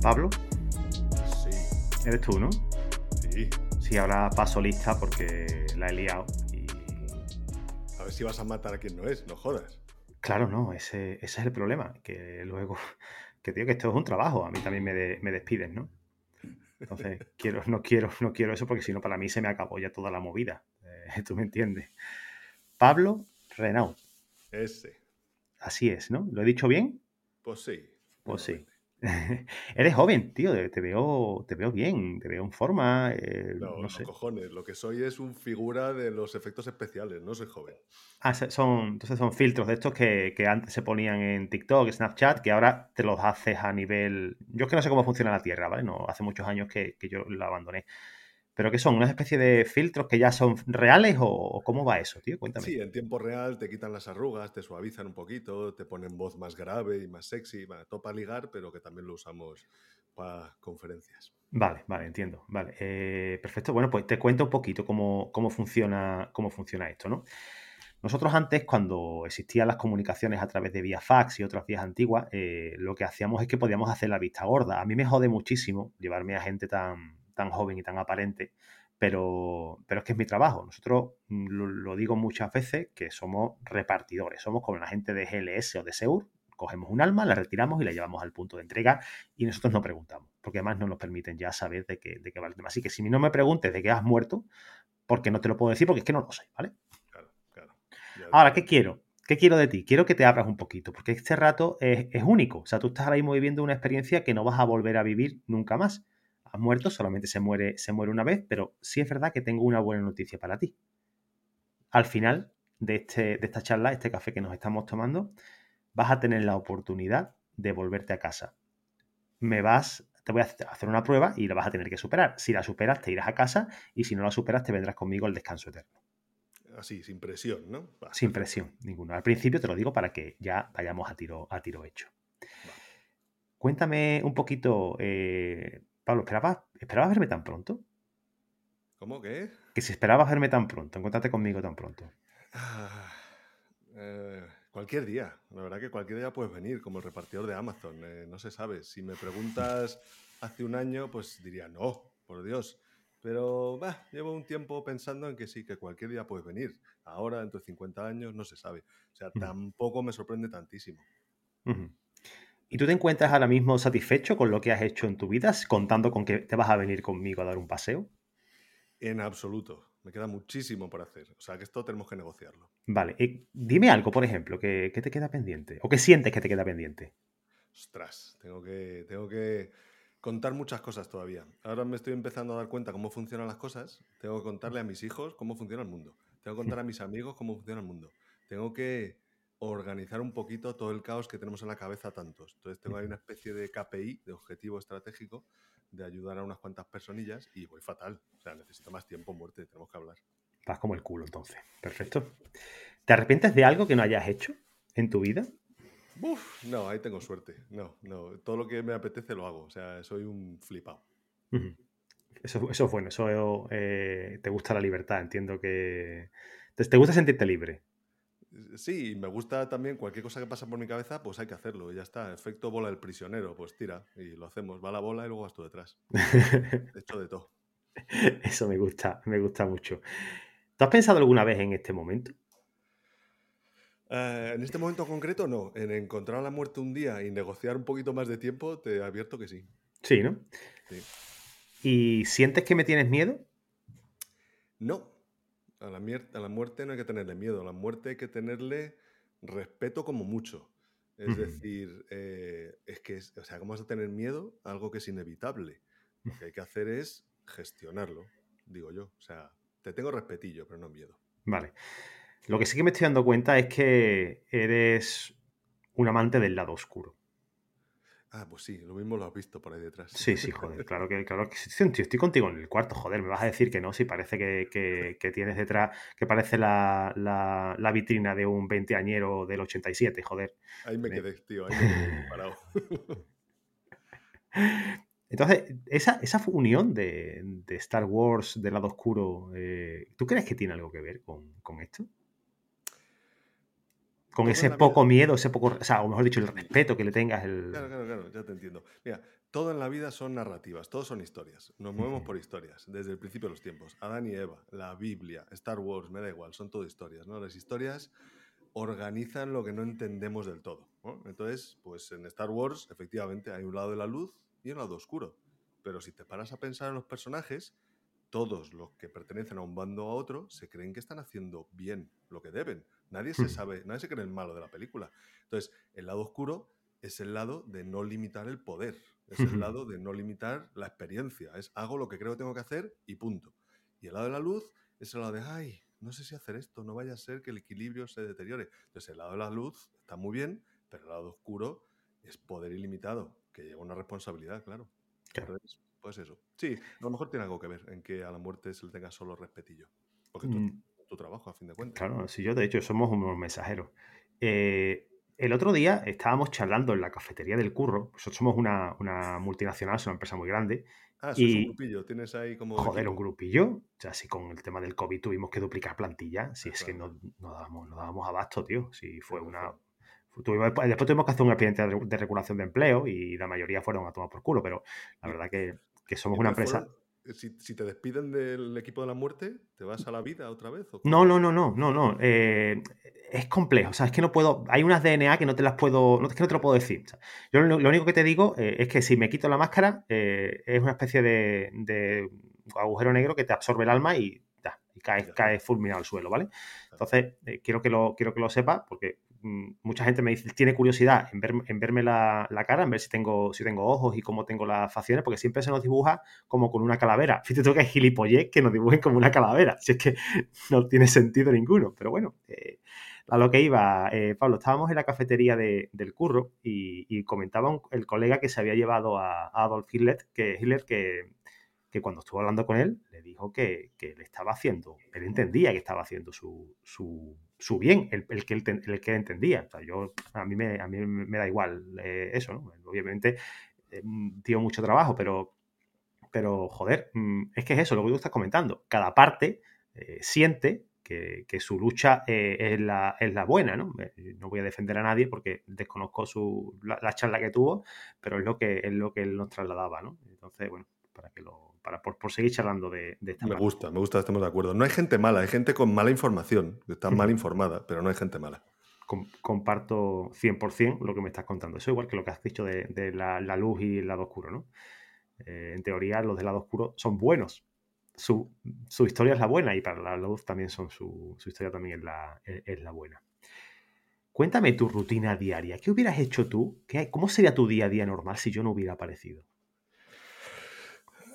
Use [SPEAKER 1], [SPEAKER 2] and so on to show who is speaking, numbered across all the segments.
[SPEAKER 1] Pablo,
[SPEAKER 2] Sí,
[SPEAKER 1] eres tú, ¿no?
[SPEAKER 2] sí.
[SPEAKER 1] Sí, ahora paso lista porque la he liado y...
[SPEAKER 2] A ver si vas a matar a quien no es, no jodas.
[SPEAKER 1] Claro, no, ese, ese es el problema, que luego, que tío, que esto es un trabajo, a mí también me, de- me despiden, ¿no? Entonces, quiero, no quiero, no quiero eso porque si no, para mí se me acabó ya toda la movida. Eh, Tú me entiendes. Pablo Renaud,
[SPEAKER 2] Ese.
[SPEAKER 1] así es, ¿no? ¿Lo he dicho bien?
[SPEAKER 2] Pues sí.
[SPEAKER 1] Pues sí. Eres joven, tío, te veo, te veo bien, te veo en forma, eh,
[SPEAKER 2] No,
[SPEAKER 1] no sé.
[SPEAKER 2] cojones. Lo que soy es un figura de los efectos especiales, no soy joven.
[SPEAKER 1] Ah, son, entonces son filtros de estos que, que antes se ponían en TikTok, Snapchat, que ahora te los haces a nivel... Yo es que no sé cómo funciona la Tierra, ¿vale? No, hace muchos años que, que yo la abandoné. Pero ¿qué son? ¿Una especie de filtros que ya son reales o, cómo va eso, tío? Cuéntame.
[SPEAKER 2] Sí, en tiempo real te quitan las arrugas, te suavizan un poquito, te ponen voz más grave y más sexy, bueno, todo para ligar, pero que también lo usamos para conferencias.
[SPEAKER 1] Vale, vale, entiendo. Vale, eh, perfecto. Bueno, pues te cuento un poquito cómo, cómo funciona, cómo funciona esto, ¿no? Nosotros antes, cuando existían las comunicaciones a través de vía fax y otras vías antiguas, eh, lo que hacíamos es que podíamos hacer la vista gorda. A mí me jode muchísimo llevarme a gente tan, tan joven y tan aparente, pero, pero es que es mi trabajo. Nosotros, mm, lo, lo digo muchas veces, que somos repartidores. Somos como la gente de GLS o de Seur. Cogemos un alma, la retiramos y la llevamos al punto de entrega y nosotros no preguntamos, porque además no nos permiten ya saber de qué, de qué va el tema. Así que si no me preguntes de qué has muerto, porque no te lo puedo decir, porque es que no lo sé, ¿vale?
[SPEAKER 2] Claro, claro. Ya-
[SPEAKER 1] Ahora, ¿qué quiero? ¿Qué quiero de ti? Quiero que te abras un poquito, porque este rato es, es único. O sea, tú estás ahora mismo viviendo una experiencia que no vas a volver a vivir nunca más. Has muerto, solamente se muere, se muere una vez, pero sí es verdad que tengo una buena noticia para ti. Al final de, este, de esta charla, este café que nos estamos tomando, vas a tener la oportunidad de volverte a casa. Me vas, te voy a hacer una prueba y la vas a tener que superar. Si la superas, te irás a casa y si no la superas, te vendrás conmigo al descanso eterno.
[SPEAKER 2] Así, sin presión, ¿no?
[SPEAKER 1] Sin presión ninguna. Al principio te lo digo para que ya vayamos a tiro, a tiro hecho. Cuéntame un poquito, eh, Pablo, ¿esperabas, ¿esperabas verme tan pronto?
[SPEAKER 2] ¿Cómo que?
[SPEAKER 1] Que si esperabas verme tan pronto, encontrarte conmigo tan pronto.
[SPEAKER 2] Ah, eh, cualquier día, la verdad que cualquier día puedes venir como el repartidor de Amazon, eh, no se sabe. Si me preguntas hace un año, pues diría no, por Dios. Pero bah, llevo un tiempo pensando en que sí, que cualquier día puedes venir. Ahora, dentro de 50 años, no se sabe. O sea, tampoco me sorprende tantísimo.
[SPEAKER 1] ¿Y tú te encuentras ahora mismo satisfecho con lo que has hecho en tu vida, contando con que te vas a venir conmigo a dar un paseo?
[SPEAKER 2] En absoluto. Me queda muchísimo por hacer. O sea, que esto tenemos que negociarlo.
[SPEAKER 1] Vale, eh, dime algo, por ejemplo, que, que te queda pendiente. ¿O que sientes que te queda pendiente?
[SPEAKER 2] Ostras, tengo que, tengo que contar muchas cosas todavía. Ahora me estoy empezando a dar cuenta cómo funcionan las cosas. Tengo que contarle a mis hijos cómo funciona el mundo. Tengo que contar a mis amigos cómo funciona el mundo. Tengo que organizar un poquito todo el caos que tenemos en la cabeza tantos. Entonces tengo ahí una especie de KPI, de objetivo estratégico, de ayudar a unas cuantas personillas y voy fatal. O sea, necesito más tiempo, muerte, tenemos que hablar.
[SPEAKER 1] Vas como el culo entonces. Perfecto. ¿Te arrepientes de algo que no hayas hecho en tu vida?
[SPEAKER 2] Uf, no, ahí tengo suerte. No, no, todo lo que me apetece lo hago. O sea, soy un flipado.
[SPEAKER 1] Ujú. Eso, eso es bueno, eso eh, te gusta la libertad, entiendo que te, te gusta sentirte libre.
[SPEAKER 2] Sí, me gusta también cualquier cosa que pasa por mi cabeza, pues hay que hacerlo. y Ya está. Efecto bola del prisionero, pues tira y lo hacemos. Va la bola y luego vas tú detrás. He hecho de todo.
[SPEAKER 1] Eso me gusta, me gusta mucho. ¿Tú has pensado alguna vez en este momento?
[SPEAKER 2] Eh, en este momento concreto, no. En encontrar la muerte un día y negociar un poquito más de tiempo, te advierto que sí.
[SPEAKER 1] Sí, ¿no?
[SPEAKER 2] Sí.
[SPEAKER 1] ¿Y sientes que me tienes miedo?
[SPEAKER 2] No. A la, mier- a la muerte no hay que tenerle miedo. A la muerte hay que tenerle respeto como mucho. Es decir, eh, es que, es- o sea, ¿cómo vas a tener miedo a algo que es inevitable? Lo que hay que hacer es gestionarlo, digo yo. O sea, te tengo respetillo, pero no miedo.
[SPEAKER 1] Vale. Lo que sí que me estoy dando cuenta es que eres un amante del lado oscuro.
[SPEAKER 2] Ah, pues sí, lo mismo lo has visto por ahí detrás.
[SPEAKER 1] Sí, sí, joder, claro que, claro que estoy contigo en el cuarto, joder, me vas a decir que no, si parece que, tienes detrás, que parece la, la, vitrina de un veinteañero del 87, joder.
[SPEAKER 2] Ahí me quedé, tío, ahí me quedé parado.
[SPEAKER 1] Entonces, esa, esa unión de, Star Wars del lado oscuro, eh, ¿tú crees que tiene algo que ver con, con esto? Con ese poco miedo, ese poco, o sea, o mejor dicho, el respeto que le tengas. El...
[SPEAKER 2] Claro, claro, claro, ya te entiendo. Mira, todo en la vida son narrativas, todos son historias. Nos movemos por historias, desde el principio de los tiempos. Adán y Eva, la Biblia, Star Wars, me da igual, son todo historias, ¿no? Las historias organizan lo que no entendemos del todo. Entonces, pues en Star Wars, efectivamente, hay un lado de la luz y un lado oscuro. Pero si te paras a pensar en los personajes, todos los que pertenecen a un bando o a otro se creen que están haciendo bien lo que deben. Nadie se sabe, nadie se cree el malo de la película. Entonces, el lado oscuro es el lado de no limitar el poder, es el lado de no limitar la experiencia, es hago lo que creo que tengo que hacer y punto. Y el lado de la luz es el lado de, ay, no sé si hacer esto, no vaya a ser que el equilibrio se deteriore. Entonces, el lado de la luz está muy bien, pero el lado oscuro es poder ilimitado, que lleva una responsabilidad, claro. Entonces, pues eso. Sí, a lo mejor tiene algo que ver en que a la muerte se le tenga solo respetillo. Porque tú, mm tu trabajo, a fin de cuentas.
[SPEAKER 1] Claro, si yo de hecho somos unos mensajeros. Eh, el otro día estábamos charlando en la cafetería del curro. Nosotros somos una, multinacional, somos una empresa muy grande.
[SPEAKER 2] Ah, y, un grupillo, tienes ahí como.
[SPEAKER 1] Joder, un grupillo. O sea, si con el tema del COVID tuvimos que duplicar plantilla, si es que no, no, dábamos, no dábamos abasto, tío. Si fue una. después tuvimos que hacer un expediente de regulación de empleo y la mayoría fueron a tomar por culo, pero la verdad que, que somos una empresa.
[SPEAKER 2] Si, te despiden del equipo de la muerte, ¿te vas a la vida otra vez?
[SPEAKER 1] no, no, no, no, no, no. Eh, es complejo. O sea, es que no puedo. Hay unas DNA que no te las puedo. No, es que no te lo puedo decir. yo lo, único que te digo eh, es que si me quito la máscara, es una especie de, agujero negro que te absorbe el alma y, y caes cae fulminado al suelo, ¿vale? Entonces, quiero, que lo, quiero que lo sepa, porque mucha gente me dice, tiene curiosidad en, en verme la, cara, en ver si tengo, si tengo ojos y cómo tengo las facciones, porque siempre se nos dibuja como con una calavera. Fíjate tú que es gilipollez que nos dibujen como una calavera, si es que no tiene sentido ninguno. Pero bueno, eh, a lo que iba, eh, Pablo, estábamos en la cafetería del curro y, comentaba el colega que se había llevado a, Adolf Hitler, que Hitler que, que cuando estuvo hablando con él, le dijo que, que le estaba haciendo, él entendía que estaba haciendo su, su su bien, el, que, él, el que entendía. Yo, a, mí me, a mí me da igual eh, eso, ¿no? Obviamente, eh, tío mucho trabajo, pero, pero joder, mm, es que es eso, lo que tú estás comentando. Cada parte eh, siente que, su lucha es, la, es, la, buena, ¿no? No voy a defender a nadie porque desconozco su, la, charla que tuvo, pero es lo que, es lo que él nos trasladaba, ¿no? Entonces, bueno, para que lo, para por, seguir charlando de, de esta
[SPEAKER 2] Me gusta, me gusta, estamos de acuerdo. No hay gente mala, hay gente con mala información, que está mal informada, pero no hay gente mala.
[SPEAKER 1] comparto 100% lo que me estás contando. Eso igual que lo que has dicho de, la, luz y el lado oscuro, ¿no? Eh, en teoría, los del lado oscuro son buenos. Su, historia es la buena y para la luz también son su, historia también es la, es la buena. Cuéntame tu rutina diaria. ¿Qué hubieras hecho tú? ¿Qué, ¿Cómo sería tu día a día normal si yo no hubiera aparecido?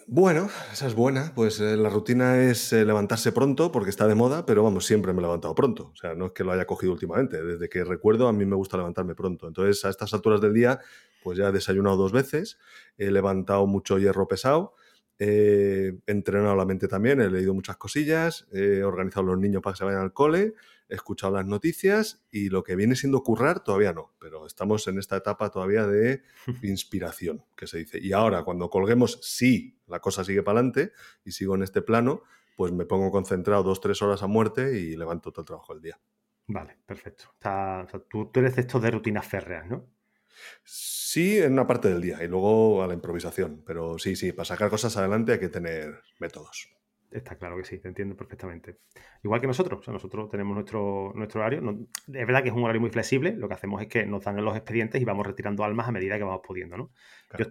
[SPEAKER 2] Bueno, esa es buena. Pues eh, la rutina es eh, levantarse pronto porque está de moda, pero vamos, siempre me he levantado pronto. O sea, no es que lo haya cogido últimamente. Desde que recuerdo, a mí me gusta levantarme pronto. Entonces, a estas alturas del día, pues ya he desayunado dos veces, he levantado mucho hierro pesado, he entrenado la mente también, he leído muchas cosillas, he organizado a los niños para que se vayan al cole, he escuchado las noticias y lo que viene siendo currar todavía no, pero estamos en esta etapa todavía de inspiración, que se dice. Y ahora, cuando colguemos, sí, la cosa sigue para adelante y sigo en este plano, pues me pongo concentrado dos, tres horas a muerte y levanto todo el trabajo del día.
[SPEAKER 1] Vale, perfecto. tú, eres esto de rutinas férreas, ¿no?
[SPEAKER 2] Sí, en una parte del día y luego a la improvisación. Pero sí, sí, para sacar cosas adelante hay que tener métodos.
[SPEAKER 1] Está claro que sí, te entiendo perfectamente. Igual que nosotros, o sea, nosotros tenemos nuestro, nuestro horario. es verdad que es un horario muy flexible, lo que hacemos es que nos dan los expedientes y vamos retirando almas a medida que vamos pudiendo, ¿no?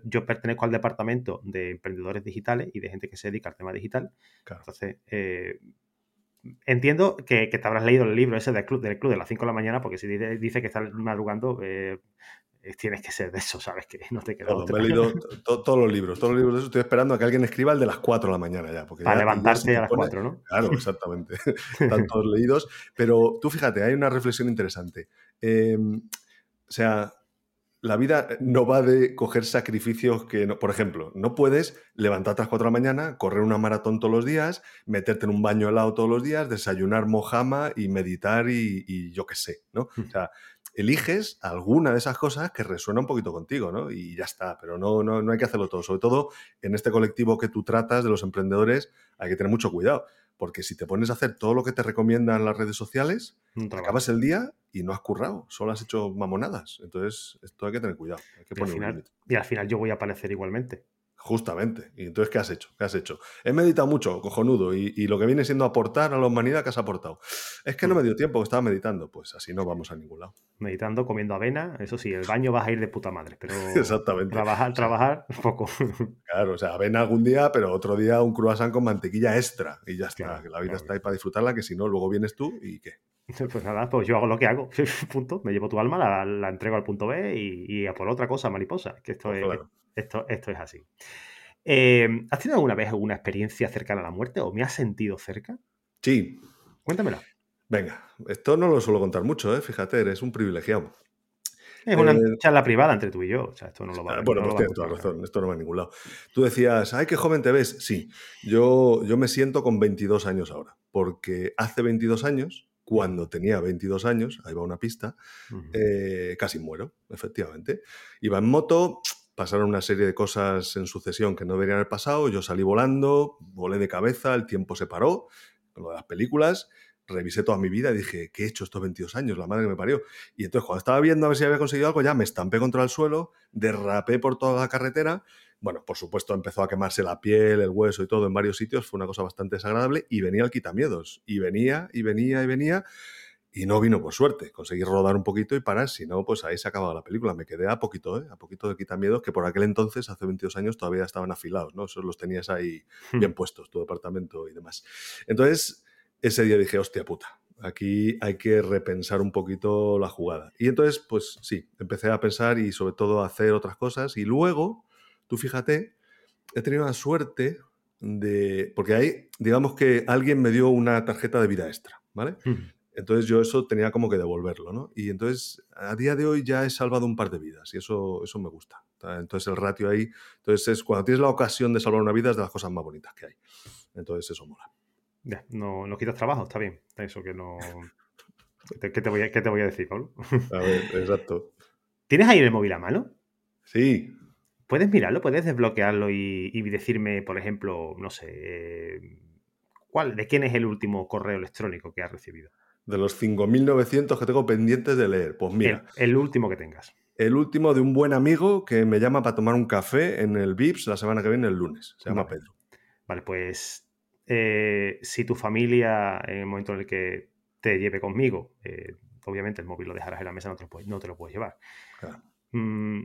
[SPEAKER 1] Yo, pertenezco al departamento de emprendedores digitales y de gente que se dedica al tema digital. Entonces, eh, entiendo que, te habrás leído el libro ese del club, del club de las 5 de la mañana, porque si dice, que estás madrugando, eh, tienes que ser de eso, ¿sabes? Que no te queda
[SPEAKER 2] Me he leído todos los libros, todos los libros de eso. Estoy esperando a que alguien escriba el de las 4 de la mañana ya.
[SPEAKER 1] Para levantarse a las 4, ¿no?
[SPEAKER 2] Claro, exactamente. Están todos leídos. Pero tú fíjate, hay una reflexión interesante. Em, o sea, la vida no va de coger sacrificios que, no, por ejemplo, no puedes levantarte a las 4 de la mañana, correr una maratón todos los días, meterte en un baño helado todos los días, desayunar mojama y meditar y, y yo qué sé, ¿no? O sea, eliges alguna de esas cosas que resuena un poquito contigo, ¿no? Y ya está, pero no, no, no hay que hacerlo todo. Sobre todo en este colectivo que tú tratas de los emprendedores, hay que tener mucho cuidado porque si te pones a hacer todo lo que te recomiendan las redes sociales, acabas el día y no has currado, solo has hecho mamonadas. Entonces, esto hay que tener cuidado.
[SPEAKER 1] y al final yo voy a aparecer igualmente.
[SPEAKER 2] Justamente. ¿Y entonces qué has hecho? ¿Qué has hecho? He meditado mucho, cojonudo, y, lo que viene siendo aportar a la humanidad, ¿qué has aportado? Es que no me dio tiempo, estaba meditando. Pues así no vamos a ningún lado.
[SPEAKER 1] Meditando, comiendo avena, eso sí, el baño vas a ir de puta madre, pero
[SPEAKER 2] Exactamente.
[SPEAKER 1] trabajar, trabajar, poco.
[SPEAKER 2] Claro, o sea, avena algún día, pero otro día un croissant con mantequilla extra y ya está, que la vida está ahí para disfrutarla, que si no, luego vienes tú y ¿qué?
[SPEAKER 1] Pues nada, pues yo hago lo que hago, punto, me llevo tu alma, la, entrego al punto B y, a por otra cosa, mariposa, que esto pues es esto, esto es así. Eh, ¿Has tenido alguna vez alguna experiencia cercana a la muerte o me has sentido cerca?
[SPEAKER 2] Sí.
[SPEAKER 1] Cuéntamela.
[SPEAKER 2] Venga, esto no lo suelo contar mucho, ¿eh? fíjate, eres un privilegiado.
[SPEAKER 1] Es una eh, charla privada entre tú y yo. O sea, esto no lo va,
[SPEAKER 2] ah, bueno, pues tienes toda razón. Esto no va a ningún lado. Tú decías, ay, qué joven te ves. Sí, yo, yo me siento con 22 años ahora. Porque hace 22 años, cuando tenía 22 años, ahí va una pista, eh, casi muero, efectivamente. Iba en moto, pasaron una serie de cosas en sucesión que no deberían haber pasado, yo salí volando, volé de cabeza, el tiempo se paró, lo de las películas, revisé toda mi vida y dije, ¿qué he hecho estos 22 años? La madre que me parió. Y entonces cuando estaba viendo a ver si había conseguido algo, ya me estampé contra el suelo, derrapé por toda la carretera. Bueno, por supuesto empezó a quemarse la piel, el hueso y todo en varios sitios, fue una cosa bastante desagradable y venía el quitamiedos. Y venía y venía y venía y no vino por suerte. Conseguí rodar un poquito y parar, si no, pues ahí se acababa la película. Me quedé a poquito, ¿eh? a poquito de quitamiedos, que por aquel entonces, hace 22 años, todavía estaban afilados, ¿no? Esos los tenías ahí hmm. bien puestos, tu departamento y demás. Entonces, ese día dije, hostia puta, aquí hay que repensar un poquito la jugada. Y entonces, pues sí, empecé a pensar y sobre todo a hacer otras cosas. Y luego, tú fíjate, he tenido la suerte de... Porque ahí, digamos que alguien me dio una tarjeta de vida extra, ¿vale? Hmm. Entonces yo eso tenía como que devolverlo, ¿no? Y entonces a día de hoy ya he salvado un par de vidas y eso, eso me gusta. Entonces el ratio ahí, entonces es cuando tienes la ocasión de salvar una vida es de las cosas más bonitas que hay. Entonces eso mola.
[SPEAKER 1] no, no quitas trabajo, está bien. Eso que no... ¿Qué te, voy a, qué te voy a decir, Pablo?
[SPEAKER 2] A ver, exacto.
[SPEAKER 1] ¿Tienes ahí el móvil a mano?
[SPEAKER 2] Sí.
[SPEAKER 1] ¿Puedes mirarlo? ¿Puedes desbloquearlo y, y decirme, por ejemplo, no sé, eh, ¿cuál, ¿de quién es el último correo electrónico que has recibido?
[SPEAKER 2] De los 5.900 que tengo pendientes de leer. Pues mira.
[SPEAKER 1] El, último que tengas.
[SPEAKER 2] El último de un buen amigo que me llama para tomar un café en el VIPS la semana que viene, el lunes. Se llama Pedro.
[SPEAKER 1] Vale, pues eh, si tu familia, en el momento en el que te lleve conmigo, eh, obviamente el móvil lo dejarás en la mesa, no te lo puedes, no te lo puedes llevar. Mm,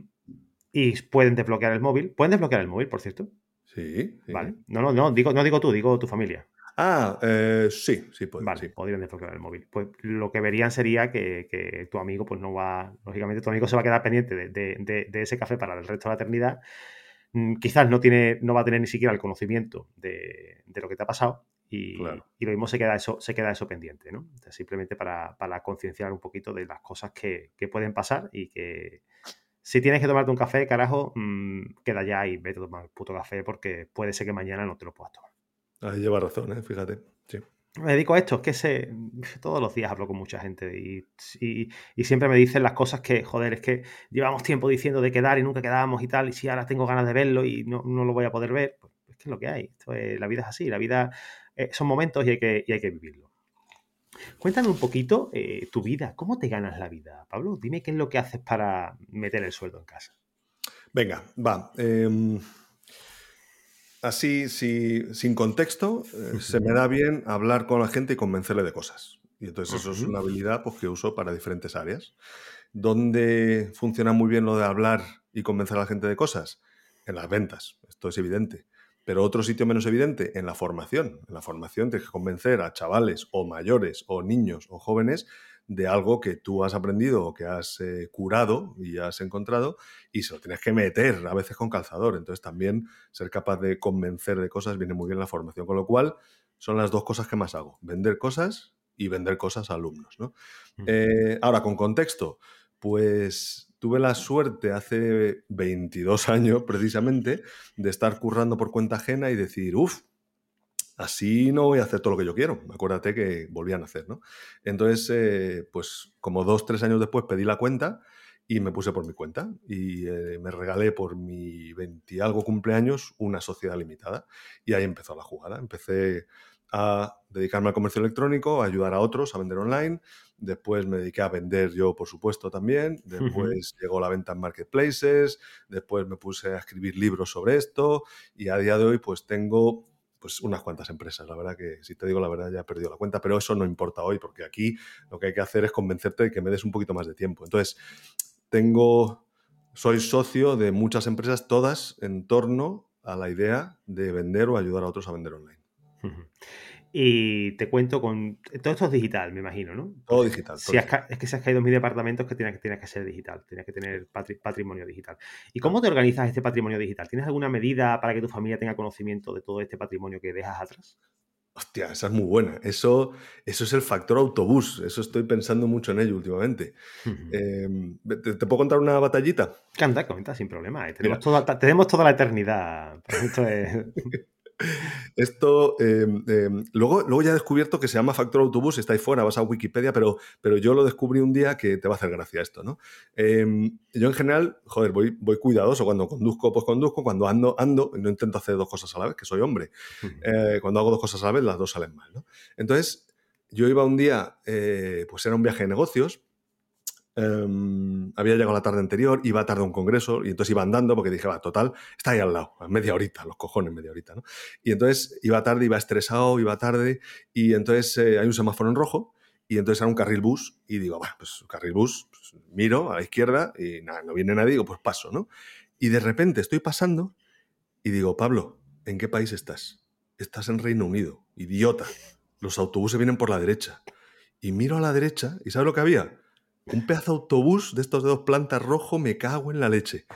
[SPEAKER 1] y pueden desbloquear el móvil. ¿Pueden desbloquear el móvil, por cierto?
[SPEAKER 2] Sí.
[SPEAKER 1] Vale. No, no, no, digo, no digo tú, digo tu familia.
[SPEAKER 2] Ah, eh, sí, sí, puede,
[SPEAKER 1] vale, podrían desbloquear el móvil. Pues lo que verían sería que, tu amigo, pues no va, lógicamente tu amigo se va a quedar pendiente de, de, ese café para el resto de la eternidad. Mm, quizás no, tiene, no va a tener ni siquiera el conocimiento de, lo que te ha pasado y, y, lo mismo se queda eso, se queda eso pendiente, ¿no? simplemente para, para, concienciar un poquito de las cosas que, que, pueden pasar y que si tienes que tomarte un café, carajo, mm, queda ya y vete a tomar el puto café porque puede ser que mañana no te lo puedas tomar.
[SPEAKER 2] Ahí lleva razón, ¿eh? fíjate. Sí.
[SPEAKER 1] Me dedico a esto, es que sé, todos los días hablo con mucha gente y, y, siempre me dicen las cosas que, joder, es que llevamos tiempo diciendo de quedar y nunca quedábamos y tal, y si ahora tengo ganas de verlo y no, no lo voy a poder ver, pues es que es lo que hay. Esto la vida es así, la vida eh, son momentos y hay que, y hay que vivirlo. Cuéntame un poquito eh, tu vida, ¿cómo te ganas la vida, Pablo? Dime qué es lo que haces para meter el sueldo en casa.
[SPEAKER 2] Venga, va. Em, así, sin contexto, eh, se me da bien hablar con la gente y convencerle de cosas. Y entonces eso es una habilidad pues, que uso para diferentes áreas. ¿Dónde funciona muy bien lo de hablar y convencer a la gente de cosas? En las ventas, esto es evidente. Pero otro sitio menos evidente, en la formación. En la formación tienes que convencer a chavales o mayores o niños o jóvenes de algo que tú has aprendido o que has eh, curado y has encontrado y se lo tienes que meter a veces con calzador. Entonces también ser capaz de convencer de cosas viene muy bien la formación. Con lo cual son las dos cosas que más hago, vender cosas y vender cosas a alumnos. ¿no? Eh, ahora, con contexto, pues tuve la suerte hace 22 años precisamente de estar currando por cuenta ajena y decir, uff, así no voy a hacer todo lo que yo quiero. Acuérdate que volvían a hacer, ¿no? Entonces, eh, pues como dos, tres años después pedí la cuenta y me puse por mi cuenta y eh, me regalé por mi 20 algo cumpleaños una sociedad limitada y ahí empezó la jugada. Empecé a dedicarme al comercio electrónico, a ayudar a otros a vender online. Después me dediqué a vender yo, por supuesto, también. Después llegó la venta en marketplaces. Después me puse a escribir libros sobre esto. Y a día de hoy, pues tengo pues unas cuantas empresas. La verdad que, si te digo la verdad, ya he perdido la cuenta, pero eso no importa hoy, porque aquí lo que hay que hacer es convencerte de que me des un poquito más de tiempo. Entonces, tengo, soy socio de muchas empresas, todas en torno a la idea de vender o ayudar a otros a vender online.
[SPEAKER 1] Y te cuento con. Todo esto es digital, me imagino, ¿no?
[SPEAKER 2] Todo digital.
[SPEAKER 1] si es que se has caído en mi departamento que tienes, que ser digital, tienes que tener patrimonio digital. ¿Y cómo te organizas este patrimonio digital? ¿Tienes alguna medida para que tu familia tenga conocimiento de todo este patrimonio que dejas atrás?
[SPEAKER 2] Hostia, esa es muy buena. Eso, eso es el factor autobús. Eso estoy pensando mucho en ello últimamente. Em, ¿te, puedo contar una batallita?
[SPEAKER 1] Canta, comenta, sin problema. Eh. Tenemos, toda, tenemos toda la eternidad. Esto es...
[SPEAKER 2] Esto, em, em, luego, luego ya he descubierto que se llama factor autobús, está ahí fuera, vas a Wikipedia, pero, pero yo lo descubrí un día que te va a hacer gracia esto, ¿no? Em, yo en general, joder, voy, voy cuidadoso, cuando conduzco, pues conduzco, cuando ando, ando, no intento hacer dos cosas a la vez, que soy hombre. Eh, cuando hago dos cosas a la vez, las dos salen mal, ¿no? Entonces, yo iba un día, eh, pues era un viaje de negocios, Em, había llegado la tarde anterior, iba tarde a un congreso y entonces iba andando porque dije, va, total, está ahí al lado, media horita, los cojones, media horita, ¿no? Y entonces iba tarde, iba estresado, iba tarde y entonces eh, hay un semáforo en rojo y entonces era un carril bus y digo, bueno, pues carril bus, pues, miro a la izquierda y nada, no viene nadie, digo, pues paso, ¿no? Y de repente estoy pasando y digo, Pablo, ¿en qué país estás? Estás en Reino Unido, idiota. Los autobuses vienen por la derecha. Y miro a la derecha y ¿sabes lo que había? Un pedazo de autobús de estos de dos plantas rojo, me cago en la leche.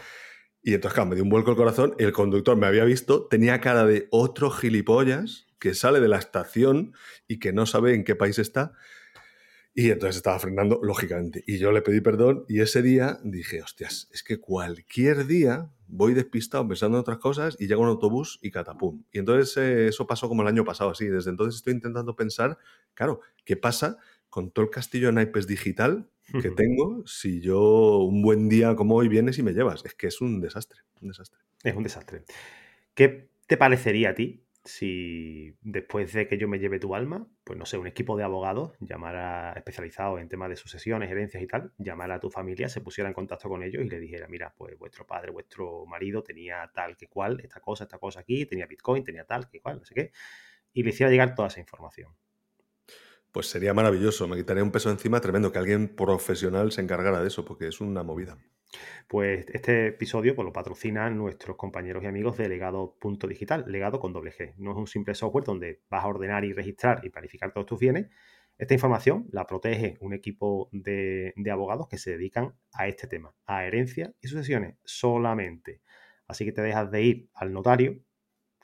[SPEAKER 2] Y entonces, claro, me dio un vuelco el corazón. El conductor me había visto, tenía cara de otro gilipollas que sale de la estación y que no sabe en qué país está. Y entonces estaba frenando, lógicamente. Y yo le pedí perdón y ese día dije, hostias, es que cualquier día voy despistado pensando en otras cosas y llega un autobús y catapum. Y entonces eh, eso pasó como el año pasado, así. Desde entonces estoy intentando pensar, claro, ¿qué pasa con todo el castillo de naipes digital que tengo si yo un buen día como hoy vienes y me llevas. Es que es un desastre, un desastre.
[SPEAKER 1] Es un desastre. ¿Qué te parecería a ti si después de que yo me lleve tu alma, pues no sé, un equipo de abogados llamara especializado en temas de sucesiones, herencias y tal, llamara a tu familia, se pusiera en contacto con ellos y le dijera, mira, pues vuestro padre, vuestro marido tenía tal que cual, esta cosa, esta cosa aquí, tenía Bitcoin, tenía tal que cual, no sé qué, y le hiciera llegar toda esa información.
[SPEAKER 2] Pues sería maravilloso, me quitaría un peso encima tremendo que alguien profesional se encargara de eso, porque es una movida.
[SPEAKER 1] Pues este episodio pues, lo patrocinan nuestros compañeros y amigos de Legado.digital, Legado con doble G. No es un simple software donde vas a ordenar y registrar y planificar todos tus bienes. Esta información la protege un equipo de, abogados que se dedican a este tema, a herencia y sucesiones solamente. Así que te dejas de ir al notario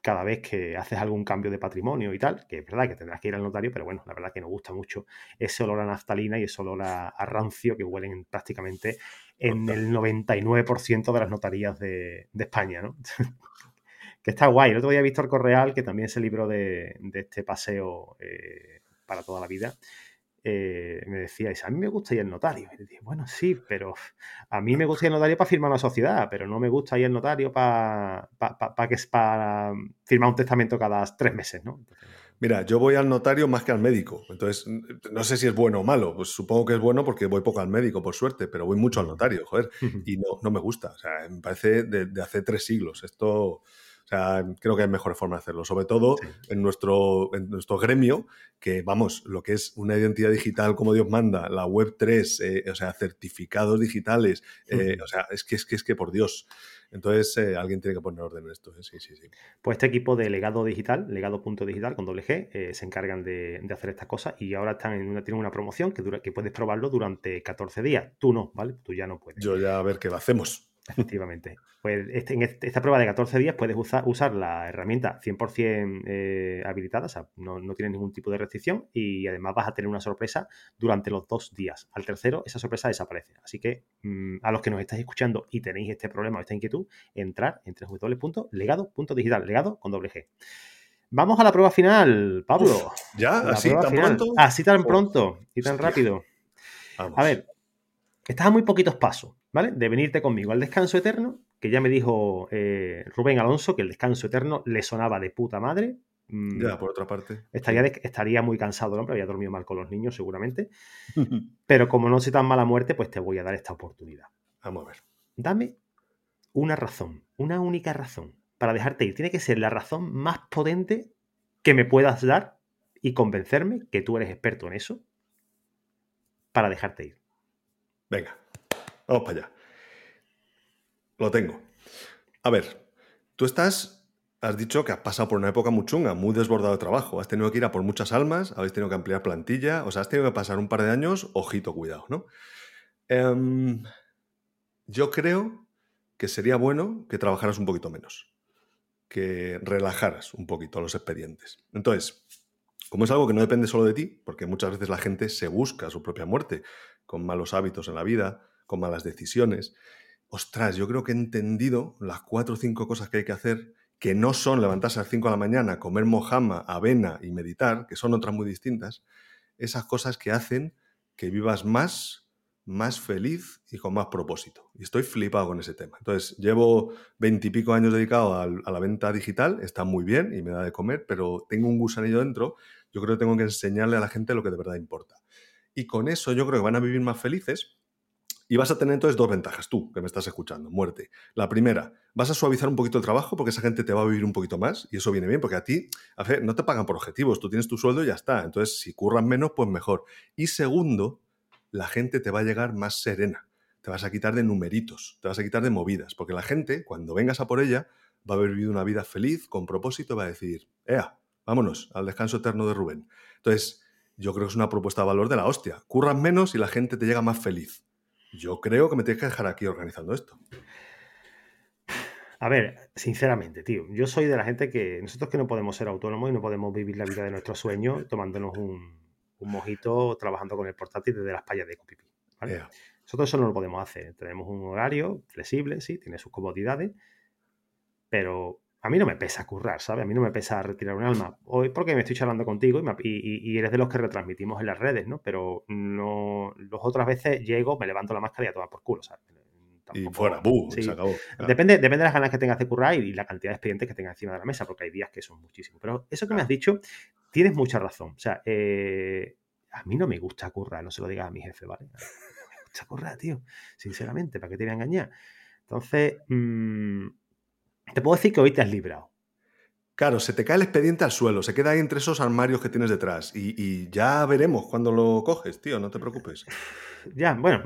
[SPEAKER 1] cada vez que haces algún cambio de patrimonio y tal, que es verdad que tendrás que ir al notario, pero bueno, la verdad que nos gusta mucho ese olor a naftalina y ese olor a, rancio que huelen prácticamente en el 99% de las notarías de, España, ¿no? que está guay. El otro día Víctor Correal, que también se libró de, de este paseo eh, para toda la vida, eh, me decíais, a mí me gusta ir al notario. Y dije, bueno, sí, pero a mí me gusta ir al notario para firmar una sociedad, pero no me gusta ir al notario para, para, que es para firmar un testamento cada tres meses, ¿no?
[SPEAKER 2] Mira, yo voy al notario más que al médico. Entonces, no sé si es bueno o malo. Pues supongo que es bueno porque voy poco al médico, por suerte, pero voy mucho al notario, joder. Y no, no me gusta. O sea, me parece de hace tres siglos. Esto o sea, creo que hay mejores formas de hacerlo, sobre todo en, nuestro, en nuestro gremio, que vamos, lo que es una identidad digital como Dios manda, la web 3, eh, o sea, certificados digitales, eh, o sea, es que, es que es que por Dios. Entonces, eh, alguien tiene que poner orden en esto. Sí, sí, sí.
[SPEAKER 1] Pues este equipo de legado digital, legado.digital con doble G, se encargan de, hacer estas cosas y ahora están en una, tienen una promoción que, dura, que puedes probarlo durante 14 días. Tú no, ¿vale? Tú ya no puedes.
[SPEAKER 2] Yo ya a ver qué hacemos.
[SPEAKER 1] Efectivamente. Pues este, en este, esta prueba de 14 días puedes usar, usar la herramienta 100% eh, habilitada, o sea, no, no tienes ningún tipo de restricción y además vas a tener una sorpresa durante los dos días. Al tercero, esa sorpresa desaparece. Así que mm, a los que nos estáis escuchando y tenéis este problema o esta inquietud, entrar en www.legado.digital, legado con doble G. Vamos a la prueba final, Pablo.
[SPEAKER 2] ¿Ya? ¿Así tan pronto?
[SPEAKER 1] Así tan pronto y tan rápido. A ver, estás a muy poquitos pasos, ¿vale? De venirte conmigo al descanso eterno, que ya me dijo eh, Rubén Alonso que el descanso eterno le sonaba de puta madre.
[SPEAKER 2] Mm, ya, por otra parte.
[SPEAKER 1] Estaría, estaría muy cansado el hombre, había dormido mal con los niños seguramente. Pero como no soy tan mala muerte, pues te voy a dar esta oportunidad.
[SPEAKER 2] Vamos a ver.
[SPEAKER 1] Dame una razón, una única razón para dejarte ir. Tiene que ser la razón más potente que me puedas dar y convencerme que tú eres experto en eso para dejarte ir.
[SPEAKER 2] Venga, vamos para allá. Lo tengo. A ver, tú estás, has dicho que has pasado por una época muy chunga, muy desbordado de trabajo. Has tenido que ir a por muchas almas, habéis tenido que ampliar plantilla, o sea, has tenido que pasar un par de años, ojito, cuidado, ¿no? Em, yo creo que sería bueno que trabajaras un poquito menos, que relajaras un poquito los expedientes. Entonces, como es algo que no depende solo de ti, porque muchas veces la gente se busca su propia muerte con malos hábitos en la vida, con malas decisiones. Ostras, yo creo que he entendido las cuatro o cinco cosas que hay que hacer, que no son levantarse a las 5 de la mañana, comer mojama, avena y meditar, que son otras muy distintas, esas cosas que hacen que vivas más, más feliz y con más propósito. Y estoy flipado con ese tema. Entonces, llevo veintipico años dedicado a, a la venta digital, está muy bien y me da de comer, pero tengo un gusanillo dentro yo creo que tengo que enseñarle a la gente lo que de verdad importa. Y con eso yo creo que van a vivir más felices y vas a tener entonces dos ventajas, tú que me estás escuchando, muerte. La primera, vas a suavizar un poquito el trabajo porque esa gente te va a vivir un poquito más y eso viene bien porque a ti, a ver, no te pagan por objetivos, tú tienes tu sueldo y ya está. Entonces, si curran menos, pues mejor. Y segundo, la gente te va a llegar más serena. Te vas a quitar de numeritos, te vas a quitar de movidas, porque la gente, cuando vengas a por ella, va a haber vivido una vida feliz, con propósito, va a decir, ea, Vámonos al descanso eterno de Rubén. Entonces, yo creo que es una propuesta de valor de la hostia. Curran menos y la gente te llega más feliz. Yo creo que me tienes que dejar aquí organizando esto.
[SPEAKER 1] A ver, sinceramente, tío, yo soy de la gente que nosotros que no podemos ser autónomos y no podemos vivir la vida de nuestros sueños tomándonos un, mojito, trabajando con el portátil desde las payas de Copipi. Nosotros eso no lo podemos hacer. Tenemos un horario flexible, sí, tiene sus comodidades, pero a mí no me pesa currar, ¿sabes? A mí no me pesa retirar un alma. Hoy porque me estoy charlando contigo y, eres de los que retransmitimos en las redes, ¿no? Pero no, las otras veces llego, me levanto la máscara y a tomar por culo, ¿sabes?
[SPEAKER 2] y fuera, ¡buh! Se acabó.
[SPEAKER 1] Depende, depende de las ganas que tengas de currar y, la cantidad de expedientes que tengas encima de la mesa, porque hay días que son muchísimos. Pero eso que me has dicho, tienes mucha razón. O sea, eh, a mí no me gusta currar, no se lo digas a mi jefe, ¿vale? No me gusta currar, tío. Sinceramente, ¿para qué te voy a engañar? Entonces, mmm, te puedo decir que hoy te has librado.
[SPEAKER 2] Claro, se te cae el expediente al suelo, se queda ahí entre esos armarios que tienes detrás y, ya veremos cuando lo coges, tío, no te preocupes.
[SPEAKER 1] Ya, bueno,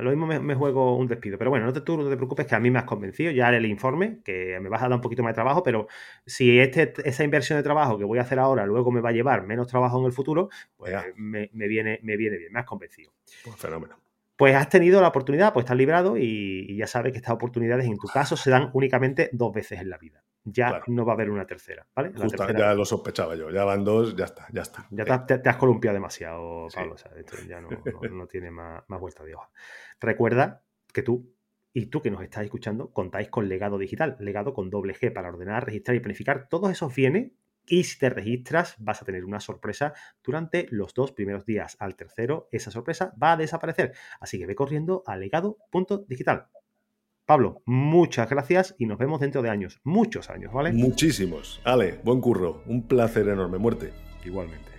[SPEAKER 1] lo mismo me, juego un despido, pero bueno, no te, tú no te preocupes que a mí me has convencido, ya haré el informe, que me vas a dar un poquito más de trabajo, pero si este, esa inversión de trabajo que voy a hacer ahora luego me va a llevar menos trabajo en el futuro, pues me, viene, me viene bien, me has convencido.
[SPEAKER 2] Pues fenómeno
[SPEAKER 1] pues has tenido la oportunidad, pues estás librado y, ya sabes que estas oportunidades en tu caso se dan únicamente dos veces en la vida. Ya no va a haber una tercera, ¿vale?
[SPEAKER 2] ya lo sospechaba yo, ya van dos, ya está, ya está.
[SPEAKER 1] Ya te, has columpiado demasiado, Pablo, o sea, esto ya no, tiene más, más vuelta de hoja. Recuerda que tú y tú que nos estás escuchando contáis con legado digital, legado con doble G para ordenar, registrar y planificar todos esos bienes y si te registras, vas a tener una sorpresa durante los dos primeros días. Al tercero, esa sorpresa va a desaparecer. Así que ve corriendo a legado.digital. Pablo, muchas gracias y nos vemos dentro de años. Muchos años, ¿vale?
[SPEAKER 2] Muchísimos. Ale, buen curro. Un placer enorme. Muerte.
[SPEAKER 1] Igualmente.